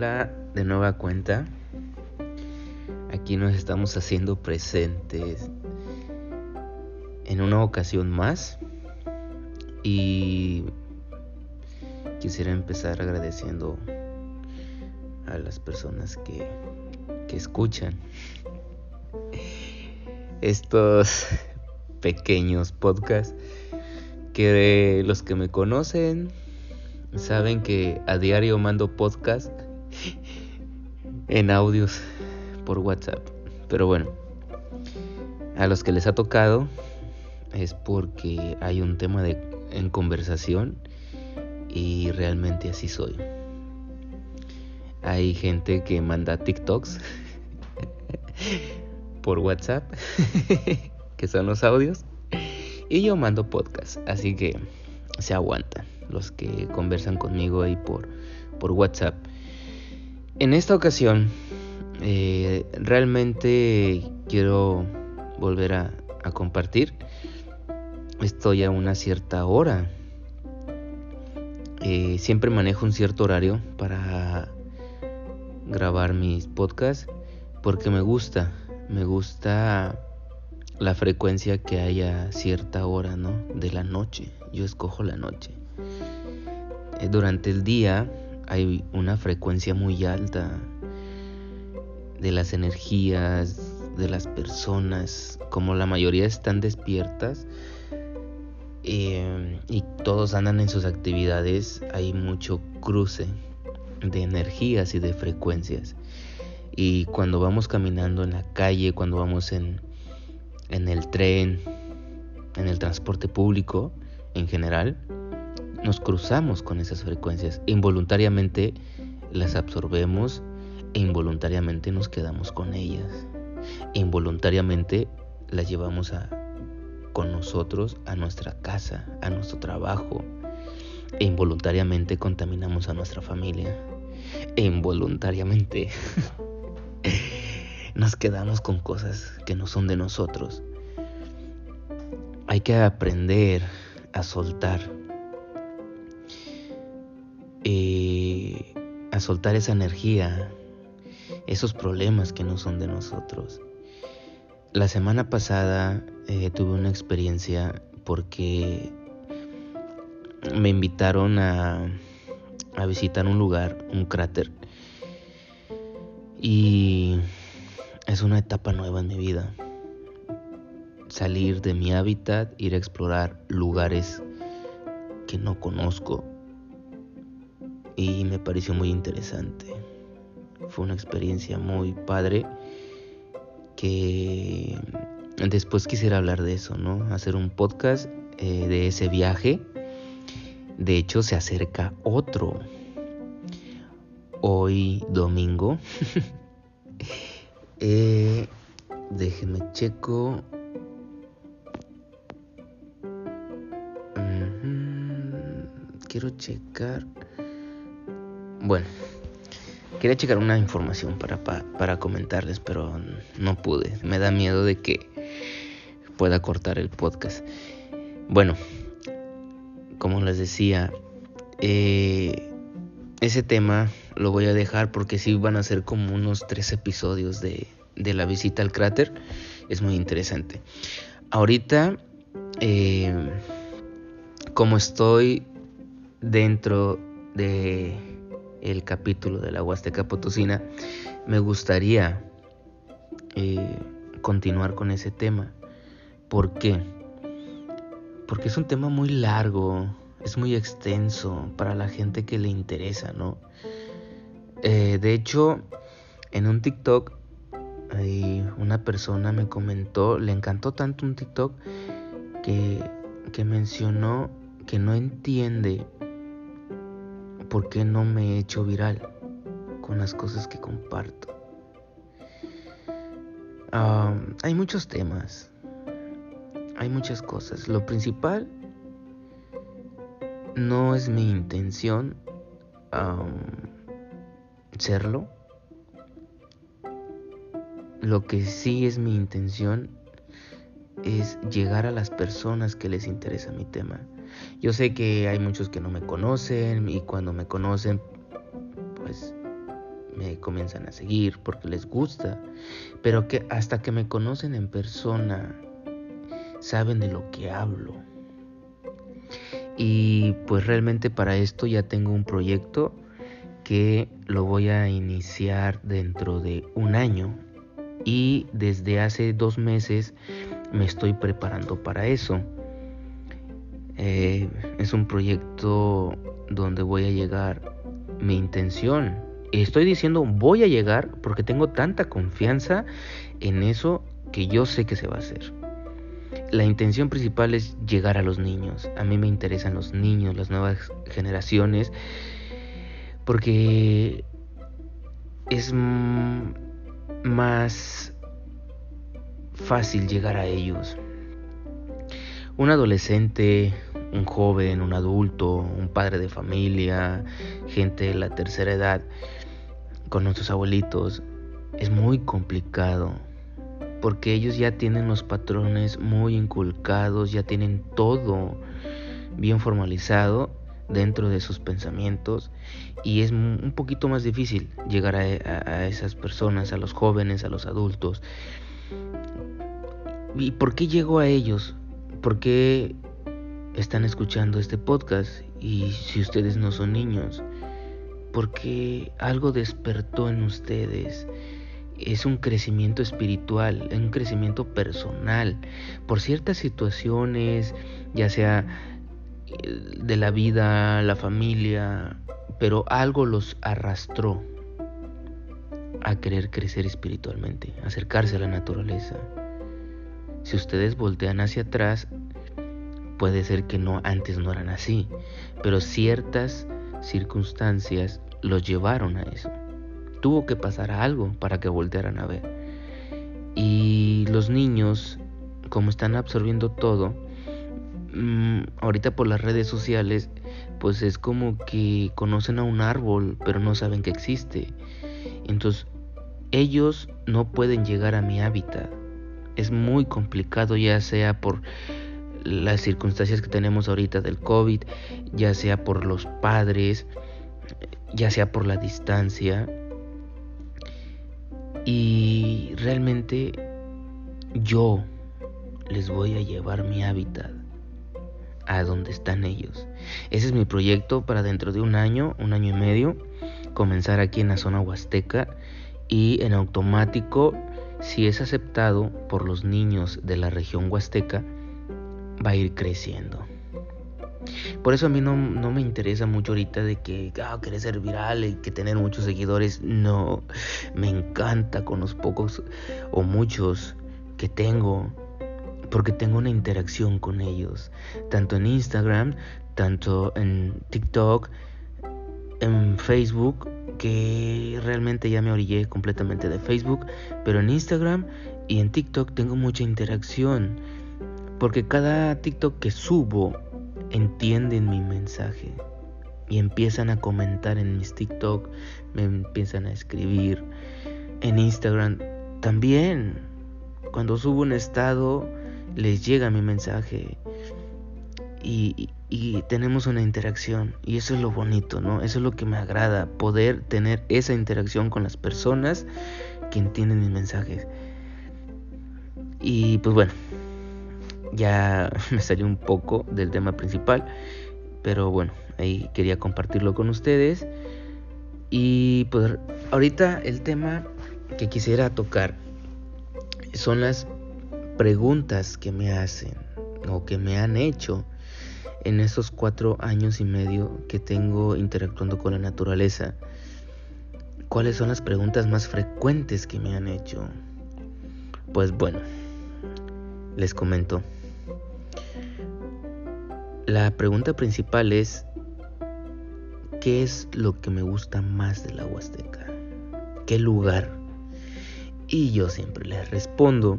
De nueva cuenta. Aquí nos estamos haciendo presentes en una ocasión más. Y quisiera empezar agradeciendo a las personas que, que escuchan estos pequeños podcasts que los que me conocen saben que a diario mando podcast en audios por WhatsApp. Pero bueno, a los que les ha tocado es porque hay un tema de, en conversación y realmente así soy. Hay gente que manda TikToks por WhatsApp, que son los audios, y yo mando podcast, así que se aguantan los que conversan conmigo ahí por, por WhatsApp. En esta ocasión, eh, realmente quiero volver a, compartir. Estoy a una cierta hora. Eh, siempre manejo un cierto horario para grabar mis podcasts porque me gusta, me gusta la frecuencia que haya cierta hora, ¿no? De la noche. Yo escojo la noche. Eh, durante el día hay una frecuencia muy alta de las energías, de las personas, como la mayoría están despiertas eh, y todos andan en sus actividades, hay mucho cruce de energías y de frecuencias. Y cuando vamos caminando en la calle, cuando vamos en, en el tren, en el transporte público en general, nos cruzamos con esas frecuencias. Involuntariamente las absorbemos e involuntariamente nos quedamos con ellas. involuntariamente las llevamos a, con nosotros a nuestra casa, a nuestro trabajo. E involuntariamente contaminamos a nuestra familia. E involuntariamente nos quedamos con cosas que no son de nosotros. Hay que aprender a soltar eh, a soltar esa energía, esos problemas que no son de nosotros. La semana pasada eh, tuve una experiencia porque me invitaron a, a visitar un lugar, un cráter. Y es una etapa nueva en mi vida. Salir de mi hábitat, ir a explorar lugares que no conozco, y me pareció muy interesante. Fue una experiencia muy padre que después quisiera hablar de eso, ¿no? Hacer un podcast eh, de ese viaje. De hecho, se acerca otro. Hoy domingo. eh, déjenme checo. Quiero checar. Bueno, quería checar una información para, para, comentarles, pero no pude. Me da miedo de que pueda cortar el podcast. Bueno, como les decía, eh, ese tema lo voy a dejar porque sí van a ser como unos tres episodios de, de la visita al cráter. Es muy interesante. Ahorita, eh, como estoy dentro de el capítulo de la Huasteca Potosina, me gustaría eh, continuar con ese tema. ¿Por qué? Porque es un tema muy largo, es muy extenso para la gente que le interesa, ¿no? Eh, de hecho, en un TikTok, una persona me comentó, le encantó tanto un TikTok que, que mencionó que no entiende ¿por qué no me he hecho viral con las cosas que comparto? hay muchos temas, hay muchas cosas. Lo principal no es mi intención serlo. Lo que sí es mi intención es llegar a las personas que les interesa mi tema. Yo sé que hay muchos que no me conocen y cuando me conocen, pues me comienzan a seguir porque les gusta, pero que hasta que me conocen en persona saben de lo que hablo. Y pues realmente para esto ya tengo un proyecto que lo voy a iniciar dentro de un año y desde hace dos meses me estoy preparando para eso. Eh, es un proyecto donde voy a llegar mi intención. Estoy diciendo voy a llegar porque tengo tanta confianza en eso que yo sé que se va a hacer. La intención principal es llegar a los niños. A mí me interesan los niños, las nuevas generaciones, porque es más fácil llegar a ellos. Un adolescente, un joven, un adulto, un padre de familia, gente de la tercera edad, con nuestros abuelitos, es muy complicado porque ellos ya tienen los patrones muy inculcados, ya tienen todo bien formalizado dentro de sus pensamientos y es un poquito más difícil llegar a, esas personas, a los jóvenes, a los adultos. ¿Y por qué llego a ellos? ¿Por qué están escuchando este podcast? Y si ustedes no son niños, porque algo despertó en ustedes. Es un crecimiento espiritual, un crecimiento personal. Por ciertas situaciones, ya sea eh, de la vida, la familia, pero algo los arrastró a querer crecer espiritualmente, acercarse a la naturaleza. Si ustedes voltean hacia atrás, puede ser que no antes no eran así, pero ciertas circunstancias los llevaron a eso. Tuvo que pasar algo para que voltearan a ver. Y los niños, como están absorbiendo todo, mm, ahorita por las redes sociales, pues es como que conocen a un árbol, pero no saben que existe. Entonces, ellos no pueden llegar a mi hábitat. Es muy complicado, ya sea por las circunstancias que tenemos ahorita del COVID, ya sea por los padres, ya sea por la distancia. Y realmente yo les voy a llevar mi hábitat a donde están ellos. Ese es mi proyecto para dentro de un año, un año y medio, comenzar aquí en la zona huasteca y en automático, si es aceptado por los niños de la región huasteca, va a ir creciendo. Por eso a mí no, me interesa mucho ahorita de que ah, querer ser viral y que tener muchos seguidores. No, me encanta con los pocos o muchos que tengo porque tengo una interacción con ellos, tanto en Instagram, tanto en TikTok, en Facebook, que realmente ya me orillé completamente de Facebook, pero en Instagram y en TikTok tengo mucha interacción, porque cada TikTok que subo entienden mi mensaje y empiezan a comentar en mis TikTok, me empiezan a escribir en Instagram también. Cuando subo un estado, les llega mi mensaje y, tenemos una interacción y eso es lo bonito, ¿no? Eso es lo que me agrada, poder tener esa interacción con las personas que entienden mis mensajes. Y pues bueno, ya me salió un poco del tema principal, pero bueno, ahí quería compartirlo con ustedes. Y pues ahorita el tema que quisiera tocar son las preguntas que me hacen o que me han hecho en esos cuatro años y medio que tengo interactuando con la naturaleza. ¿Cuáles son las preguntas más frecuentes que me han hecho? Pues bueno, les comento. La pregunta principal es, ¿qué es lo que me gusta más de la Huasteca? ¿Qué lugar? Y yo siempre les respondo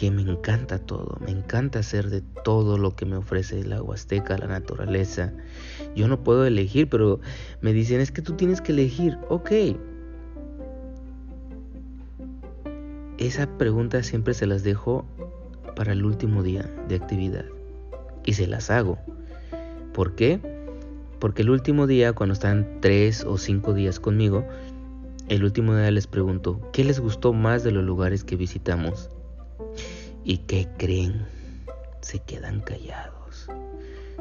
que me encanta todo, me encanta hacer de todo lo que me ofrece la Huasteca, la naturaleza. Yo no puedo elegir, pero me dicen, es que tú tienes que elegir, ok. Esa pregunta siempre se las dejo para el último día de actividad y se las hago. ¿Por qué? Porque el último día, cuando están tres o cinco días conmigo, el último día les pregunto, ¿qué les gustó más de los lugares que visitamos? ¿Y qué creen? Se quedan callados,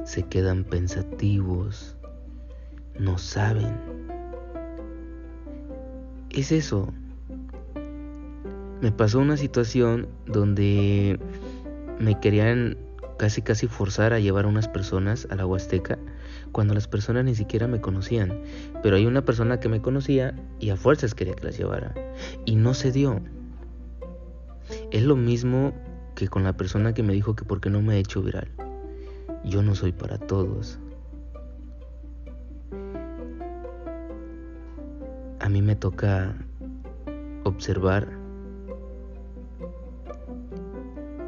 se quedan pensativos, no saben. Es eso. Me pasó una situación donde me querían casi casi forzar a llevar a unas personas a la Huasteca cuando las personas ni siquiera me conocían. Pero hay una persona que me conocía y a fuerzas quería que las llevara. Y no se dio. Es lo mismo que con la persona que me dijo que por qué no me he hecho viral. Yo no soy para todos. A mí me toca observar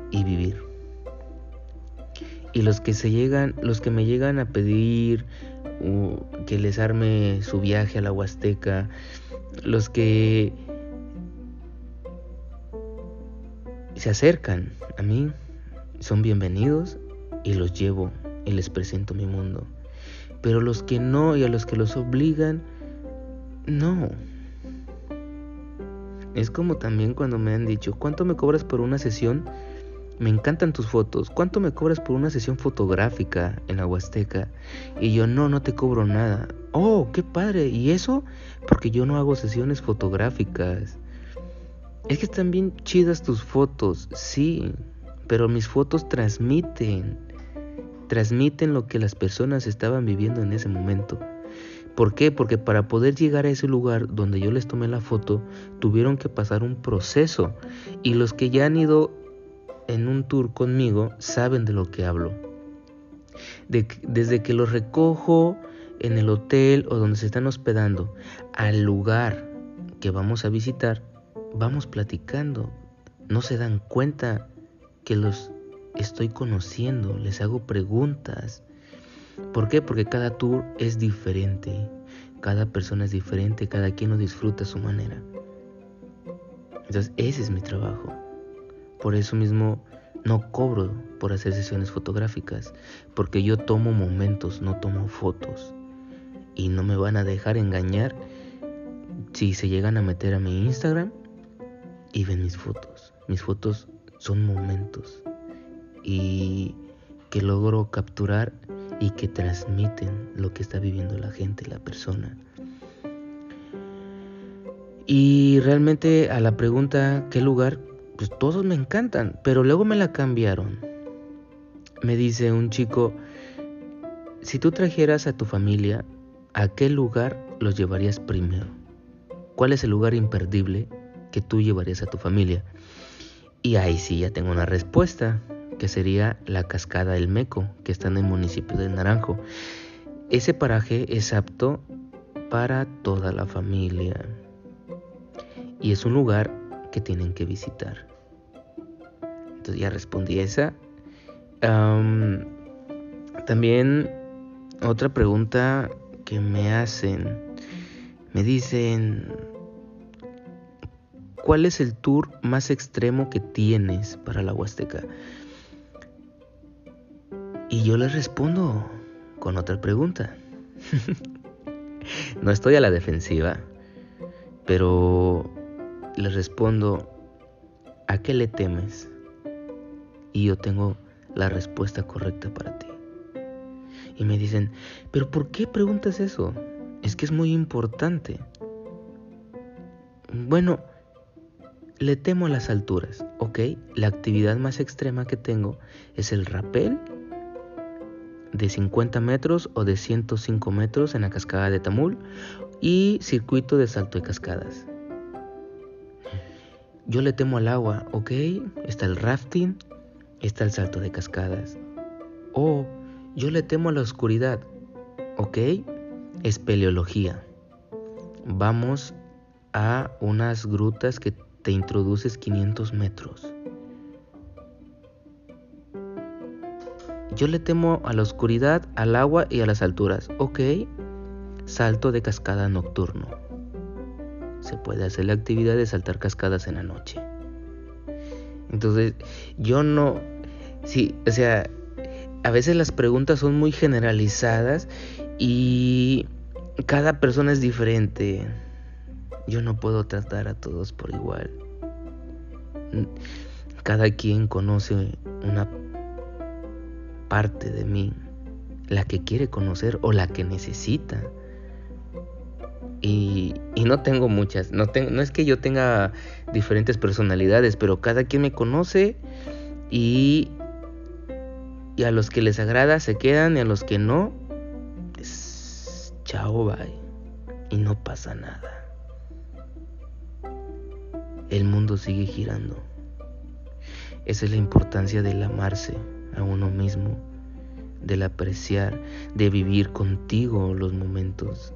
y vivir. Y los que se llegan, los que me llegan a pedir que les arme su viaje a la Huasteca, los que se acercan a mí son bienvenidos y los llevo y les presento mi mundo. Pero los que no y a los que los obligan, no. Es como también cuando me han dicho, ¿cuánto me cobras por una sesión? Me encantan tus fotos. ¿Cuánto me cobras por una sesión fotográfica en la Huasteca? Y yo, no, no te cobro nada. Oh, qué padre. ¿Y eso? Porque yo no hago sesiones fotográficas. Es que están bien chidas tus fotos, sí, pero mis fotos transmiten, transmiten lo que las personas estaban viviendo en ese momento. ¿Por qué? Porque para poder llegar a ese lugar donde yo les tomé la foto, tuvieron que pasar un proceso. Y los que ya han ido en un tour conmigo saben de lo que hablo. desde que los recojo en el hotel o donde se están hospedando al lugar que vamos a visitar, vamos platicando. No se dan cuenta que los estoy conociendo, les hago preguntas. ¿Por qué? Porque cada tour es diferente, cada persona es diferente, cada quien lo disfruta a su manera. Entonces ese es mi trabajo. Por eso mismo no cobro por hacer sesiones fotográficas, porque yo tomo momentos, no tomo fotos. Y no me van a dejar engañar si se llegan a meter a mi Instagram y ven mis fotos. Mis fotos son momentos y que logro capturar y que transmiten lo que está viviendo la gente, la persona. Y realmente a la pregunta ¿qué lugar? Pues todos me encantan, pero luego me la cambiaron. Me dice un chico, si tú trajeras a tu familia, ¿a qué lugar los llevarías primero? ¿Cuál es el lugar imperdible que tú llevarías a tu familia? Y ahí sí ya tengo una respuesta, que sería la cascada del Meco, que está en el municipio de Naranjo. Ese paraje es apto para toda la familia y es un lugar que tienen que visitar. Entonces ya respondí esa. también otra pregunta que me hacen, me dicen, ¿Cuál es el tour más extremo que tienes para la Huasteca? Y yo les respondo con otra pregunta. no estoy a la defensiva, pero les respondo, ¿a qué le temes? Y yo tengo la respuesta correcta para ti. Y me dicen, ¿pero por qué preguntas eso? Es que es muy importante. Bueno, le temo las alturas, ¿ok? La actividad más extrema que tengo es el rappel de 50 metros o de 105 metros en la cascada de Tamul y circuito de salto de cascadas. Yo le temo al agua, ¿ok? Está el rafting, está el salto de cascadas. O yo le temo a la oscuridad, ¿ok? Espeleología. Vamos a unas grutas que te introduces 500 metros. Yo le temo a la oscuridad, al agua y a las alturas. Ok, salto de cascada nocturno. Se puede hacer la actividad de saltar cascadas en la noche. Entonces, yo no... Sí, o sea, a veces las preguntas son muy generalizadas Y cada persona es diferente. Yo no puedo tratar a todos por igual. Cada quien conoce una parte de mí, la que quiere conocer o la que necesita. Y, no tengo muchas, no, no es que yo tenga diferentes personalidades, pero cada quien me conoce y, y a los que les agrada se quedan y a los que no, pues, chao, bye. Y no pasa nada. El mundo sigue girando. Esa es la importancia del amarse a uno mismo, del apreciar, de vivir contigo los momentos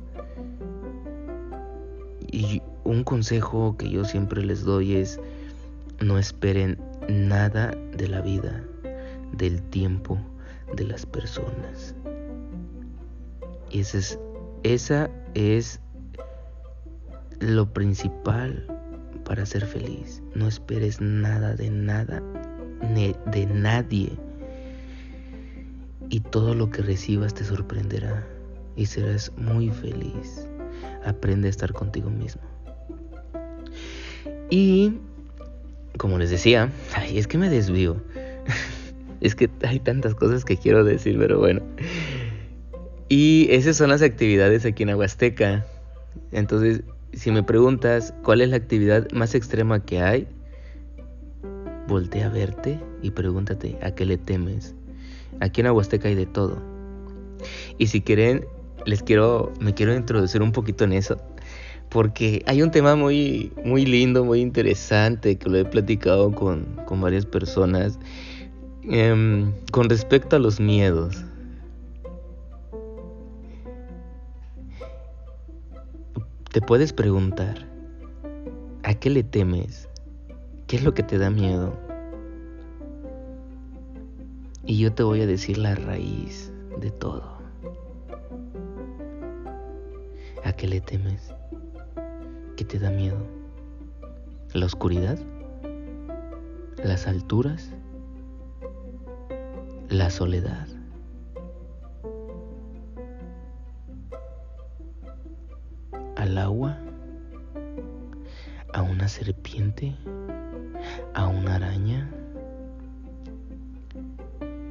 y un consejo que yo siempre les doy es no esperen nada de la vida, del tiempo, de las personas. Y esa es, esa es lo principal para ser feliz. No esperes nada de nada, ni de nadie. Y todo lo que recibas te sorprenderá y serás muy feliz aprende a estar contigo mismo. Y, como les decía, es que me desvío. es que hay tantas cosas que quiero decir, pero bueno. Y esas son las actividades aquí en Aguasteca. Entonces, si me preguntas cuál es la actividad más extrema que hay, voltea a verte y pregúntate a qué le temes. Aquí en Aguasteca hay de todo. Y si quieren, les quiero, me quiero introducir un poquito en eso, porque hay un tema muy, muy lindo, muy interesante, que lo he platicado con, varias personas, em, con respecto a los miedos. Te puedes preguntar, ¿a qué le temes? ¿Qué es lo que te da miedo? Y yo te voy a decir la raíz de todo. ¿A qué le temes? ¿Qué te da miedo? ¿La oscuridad? ¿Las alturas? ¿La soledad? ¿A una araña?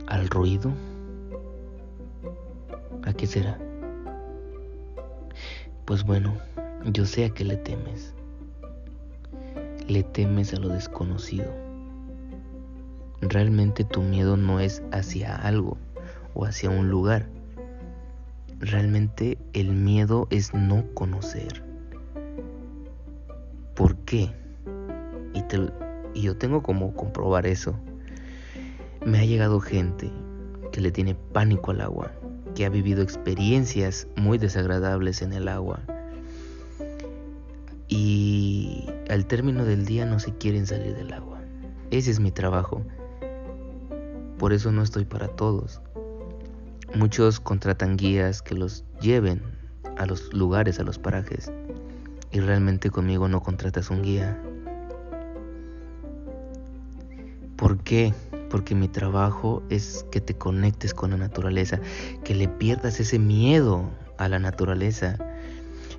¿Al ruido? ¿A qué será? Pues bueno, yo sé a qué le temes. Le temes a lo desconocido. Realmente tu miedo no es hacia algo o hacia un lugar. Realmente el miedo es no conocer. ¿Por qué? Y, yo tengo como comprobar eso. Me ha llegado gente que le tiene pánico al agua que ha vivido experiencias muy desagradables en el agua y al término del día no se quieren salir del agua. Ese es mi trabajo. Por eso no estoy para todos. Muchos contratan guías que los lleven a los lugares, a los parajes. Y realmente conmigo no contratas un guía. ¿Por qué? porque mi trabajo es que te conectes con la naturaleza, que le pierdas ese miedo a la naturaleza.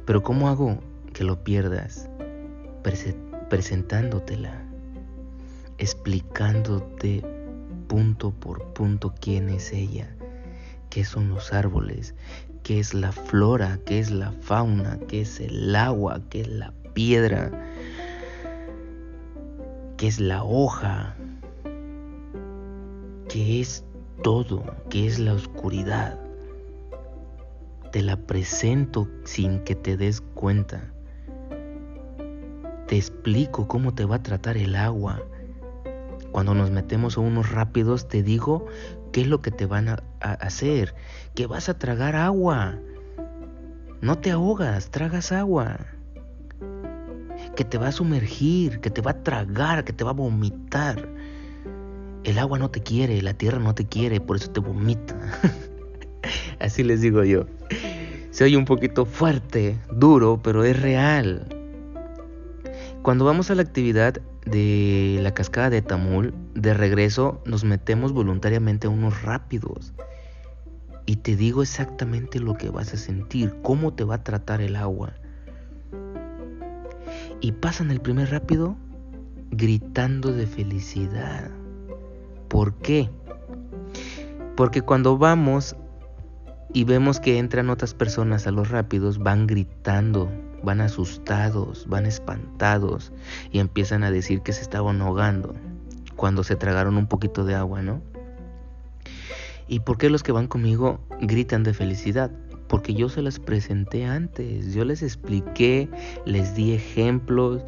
Pero ¿cómo hago que lo pierdas? presentándotela, explicándote punto por punto quién es ella, qué son los árboles, qué es la flora, qué es la fauna, qué es el agua, qué es la piedra, qué es la hoja, que es todo, que es la oscuridad. Te la presento sin que te des cuenta. Te explico cómo te va a tratar el agua. Cuando nos metemos a unos rápidos, te digo qué es lo que te van a, hacer. Que vas a tragar agua. No te ahogas, tragas agua. Que te va a sumergir, que te va a tragar, que te va a vomitar el agua no te quiere, la tierra no te quiere, por eso te vomita. Así les digo yo. Se oye un poquito fuerte, duro, pero es real. Cuando vamos a la actividad de la cascada de Tamul, de regreso nos metemos voluntariamente a unos rápidos. y te digo exactamente lo que vas a sentir, cómo te va a tratar el agua. Y pasan el primer rápido gritando de felicidad. ¿Por qué? Porque cuando vamos y vemos que entran otras personas a los rápidos, van gritando, van asustados, van espantados y empiezan a decir que se estaban ahogando cuando se tragaron un poquito de agua, ¿no? ¿Y por qué los que van conmigo gritan de felicidad? Porque yo se las presenté antes, yo les expliqué, les di ejemplos,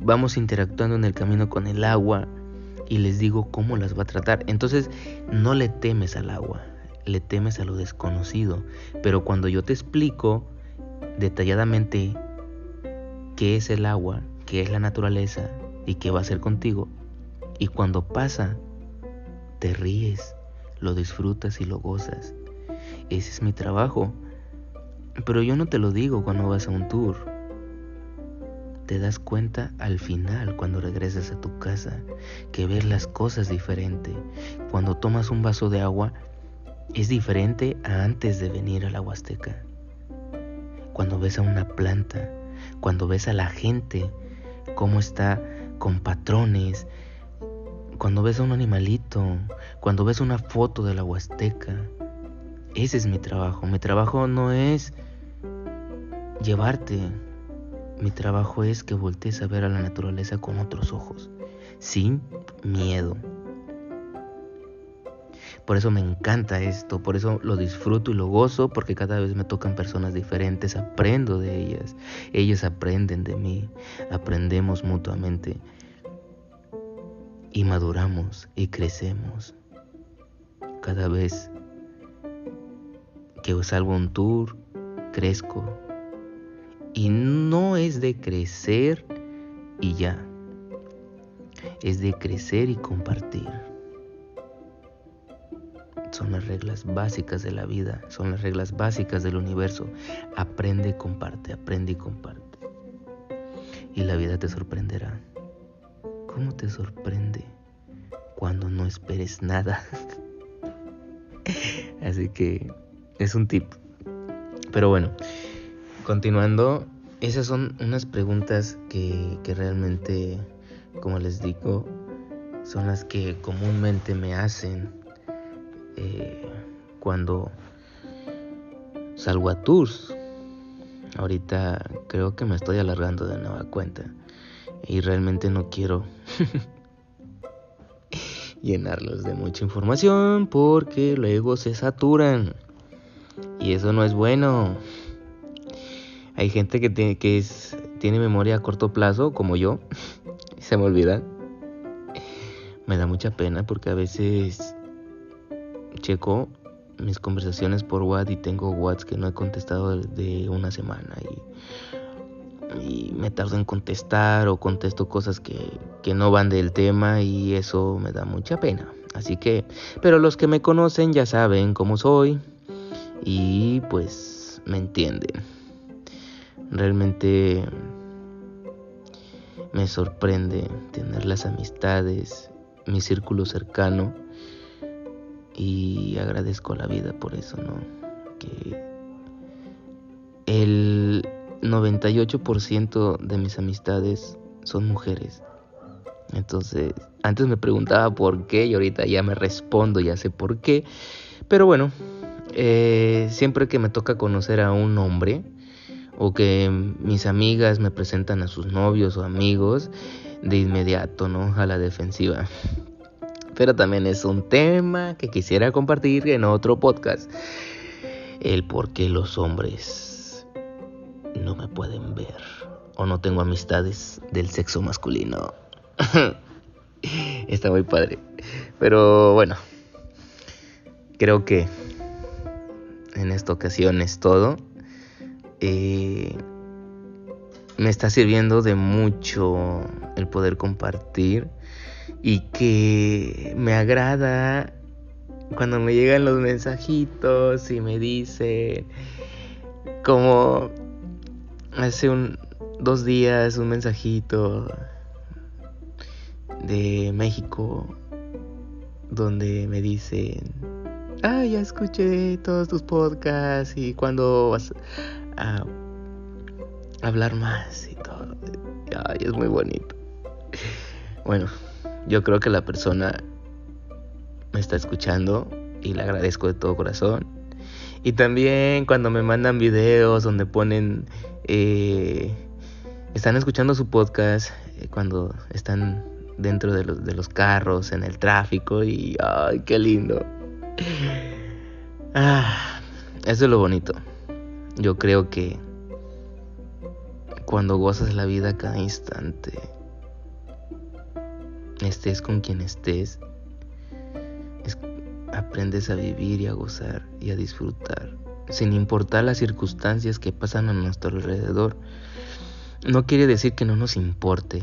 vamos interactuando en el camino con el agua y les digo cómo las va a tratar. Entonces, no le temes al agua, le temes a lo desconocido. Pero cuando yo te explico detalladamente qué es el agua, qué es la naturaleza y qué va a hacer contigo, y cuando pasa, te ríes, lo disfrutas y lo gozas. Ese es mi trabajo. Pero yo no te lo digo cuando vas a un tour. Te das cuenta al final cuando regresas a tu casa que ves las cosas diferente. Cuando tomas un vaso de agua es diferente a antes de venir a la Huasteca. Cuando ves a una planta, cuando ves a la gente, cómo está con patrones, cuando ves a un animalito, cuando ves una foto de la Huasteca. Ese es mi trabajo. Mi trabajo no es llevarte. Mi trabajo es que voltees a ver a la naturaleza con otros ojos, sin miedo. Por eso me encanta esto, por eso lo disfruto y lo gozo, porque cada vez me tocan personas diferentes, aprendo de ellas, ellos aprenden de mí, aprendemos mutuamente y maduramos y crecemos. Cada vez que salgo un tour, crezco. Y no es de crecer y ya, es de crecer y compartir son las reglas básicas de la vida, son las reglas básicas del universo. Aprende, comparte, aprende y comparte. Y la vida te sorprenderá. ¿Cómo te sorprende cuando no esperes nada? Así que es un tip. Pero bueno, continuando, esas son unas preguntas que, que realmente, como les digo, son las que comúnmente me hacen eh, cuando salgo a tours. Ahorita creo que me estoy alargando de nueva cuenta y realmente no quiero llenarlos de mucha información porque luego se saturan y eso no es bueno. Hay gente que tiene, que es, tiene memoria a corto plazo como yo y se me olvida. Me da mucha pena porque a veces checo mis conversaciones por WhatsApp y tengo WhatsApp que no he contestado de una semana y, me tardo en contestar o contesto cosas que, que no van del tema y eso me da mucha pena. Así que, pero los que me conocen ya saben cómo soy y pues me entienden. Realmente me sorprende tener las amistades, mi círculo cercano y agradezco a la vida por eso, ¿no? Que el 98% de mis amistades son mujeres. Entonces, antes me preguntaba por qué y ahorita ya me respondo, ya sé por qué. Pero bueno, eh, siempre que me toca conocer a un hombre o que mis amigas me presentan a sus novios o amigos, de inmediato, ¿no? A la defensiva pero también es un tema que quisiera compartir en otro podcast. El por qué los hombres no me pueden ver o no tengo amistades del sexo masculino. Está muy padre. Pero bueno, creo que en esta ocasión es todo. Eh, me está sirviendo de mucho el poder compartir y que me agrada cuando me llegan los mensajitos y me dicen como hace un dos días un mensajito de México donde me dicen ah, ya escuché todos tus podcasts y cuando vas a hablar más y todo. Ay, es muy bonito. Bueno, yo creo que la persona me está escuchando y le agradezco de todo corazón. Y también cuando me mandan videos donde ponen, eh, están escuchando su podcast, eh, cuando están dentro de los, de los carros, en el tráfico y, ay, qué lindo. Ah, eso es lo bonito. Yo creo que cuando gozas la vida cada instante, estés con quien estés, aprendes a vivir y a gozar y a disfrutar, sin importar las circunstancias que pasan a nuestro alrededor. No quiere decir que no nos importe,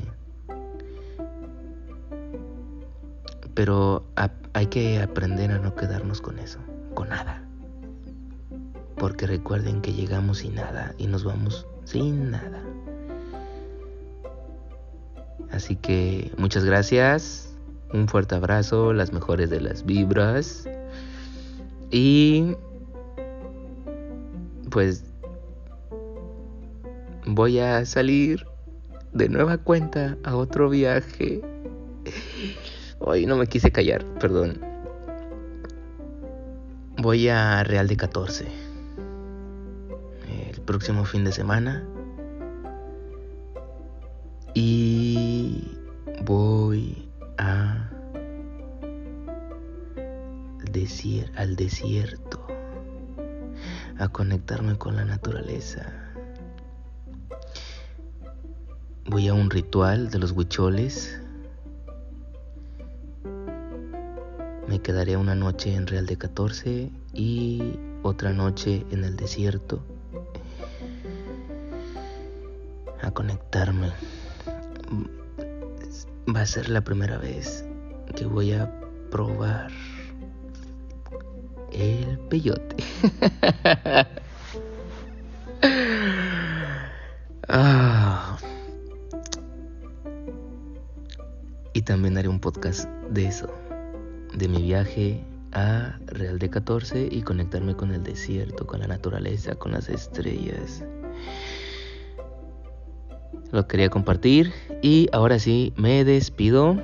pero hay que aprender a no quedarnos con eso, con nada. Porque recuerden que llegamos sin nada y nos vamos sin nada. Así que muchas gracias, un fuerte abrazo, las mejores de las vibras. Y pues voy a salir de nueva cuenta a otro viaje. Hoy no me quise callar, perdón. Voy a Real de 14. Próximo fin de semana. Y voy a al desierto, a conectarme con la naturaleza. Voy a un ritual de los huicholes. Me quedaré una noche en Real de 14 y otra noche en el desierto conectarme va a ser la primera vez que voy a probar el peyote. Ah. Y también haré un podcast de eso, de mi viaje a Real de 14 y conectarme con el desierto, con la naturaleza, con las estrellas lo quería compartir y ahora sí me despido.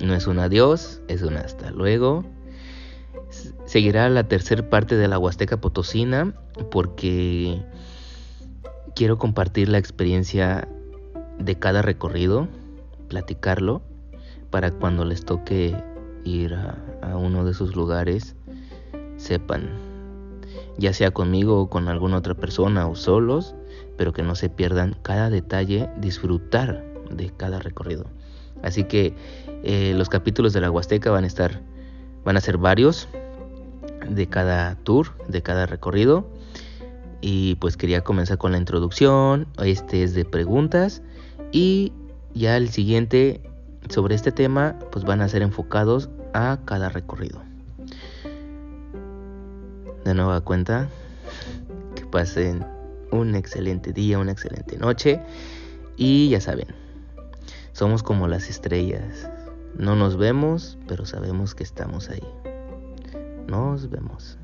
No es un adiós, es un hasta luego. Seguirá la tercera parte de la Huasteca Potosina porque quiero compartir la experiencia de cada recorrido, platicarlo, para cuando les toque ir a, a uno de esos lugares, sepan, ya sea conmigo o con alguna otra persona o solos, pero que no se pierdan cada detalle, disfrutar de cada recorrido. Así que eh, los capítulos de la Huasteca van a estar, van a ser varios de cada tour, de cada recorrido. Y pues quería comenzar con la introducción. Este es de preguntas. Y ya el siguiente sobre este tema, pues van a ser enfocados a cada recorrido. De nueva cuenta, que pasen un excelente día, una excelente noche. Y ya saben, somos como las estrellas. No nos vemos, pero sabemos que estamos ahí. Nos vemos.